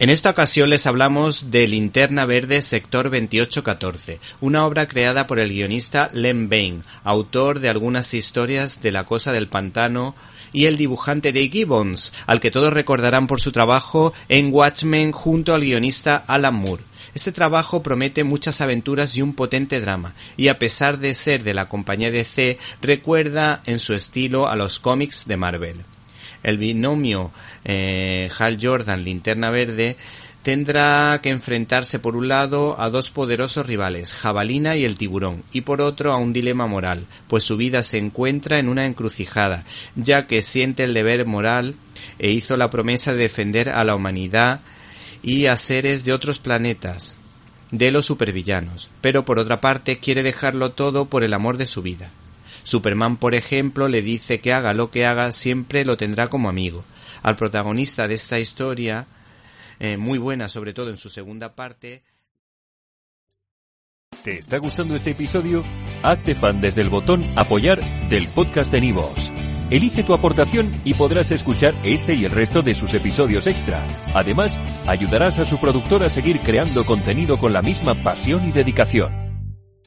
En esta ocasión les hablamos de Linterna Verde Sector 2814, una obra creada por el guionista Len Bain, autor de algunas historias de La Cosa del Pantano y el dibujante Dave Gibbons, al que todos recordarán por su trabajo en Watchmen junto al guionista Alan Moore. Este trabajo promete muchas aventuras y un potente drama, y a pesar de ser de la compañía DC, recuerda en su estilo a los cómics de Marvel. El binomio eh, Hal Jordan Linterna Verde tendrá que enfrentarse por un lado a dos poderosos rivales, Jabalina y el tiburón, y por otro a un dilema moral, pues su vida se encuentra en una encrucijada, ya que siente el deber moral e hizo la promesa de defender a la humanidad y a seres de otros planetas, de los supervillanos, pero por otra parte quiere dejarlo todo por el amor de su vida. Superman, por ejemplo, le dice que haga lo que haga, siempre lo tendrá como amigo. Al protagonista de esta historia, eh, muy buena, sobre todo en su segunda parte. ¿Te está gustando este episodio? Hazte fan desde el botón Apoyar del podcast de Nivos. Elige tu aportación y podrás escuchar este y el resto de sus episodios extra. Además, ayudarás a su productor a seguir creando contenido con la misma pasión y dedicación.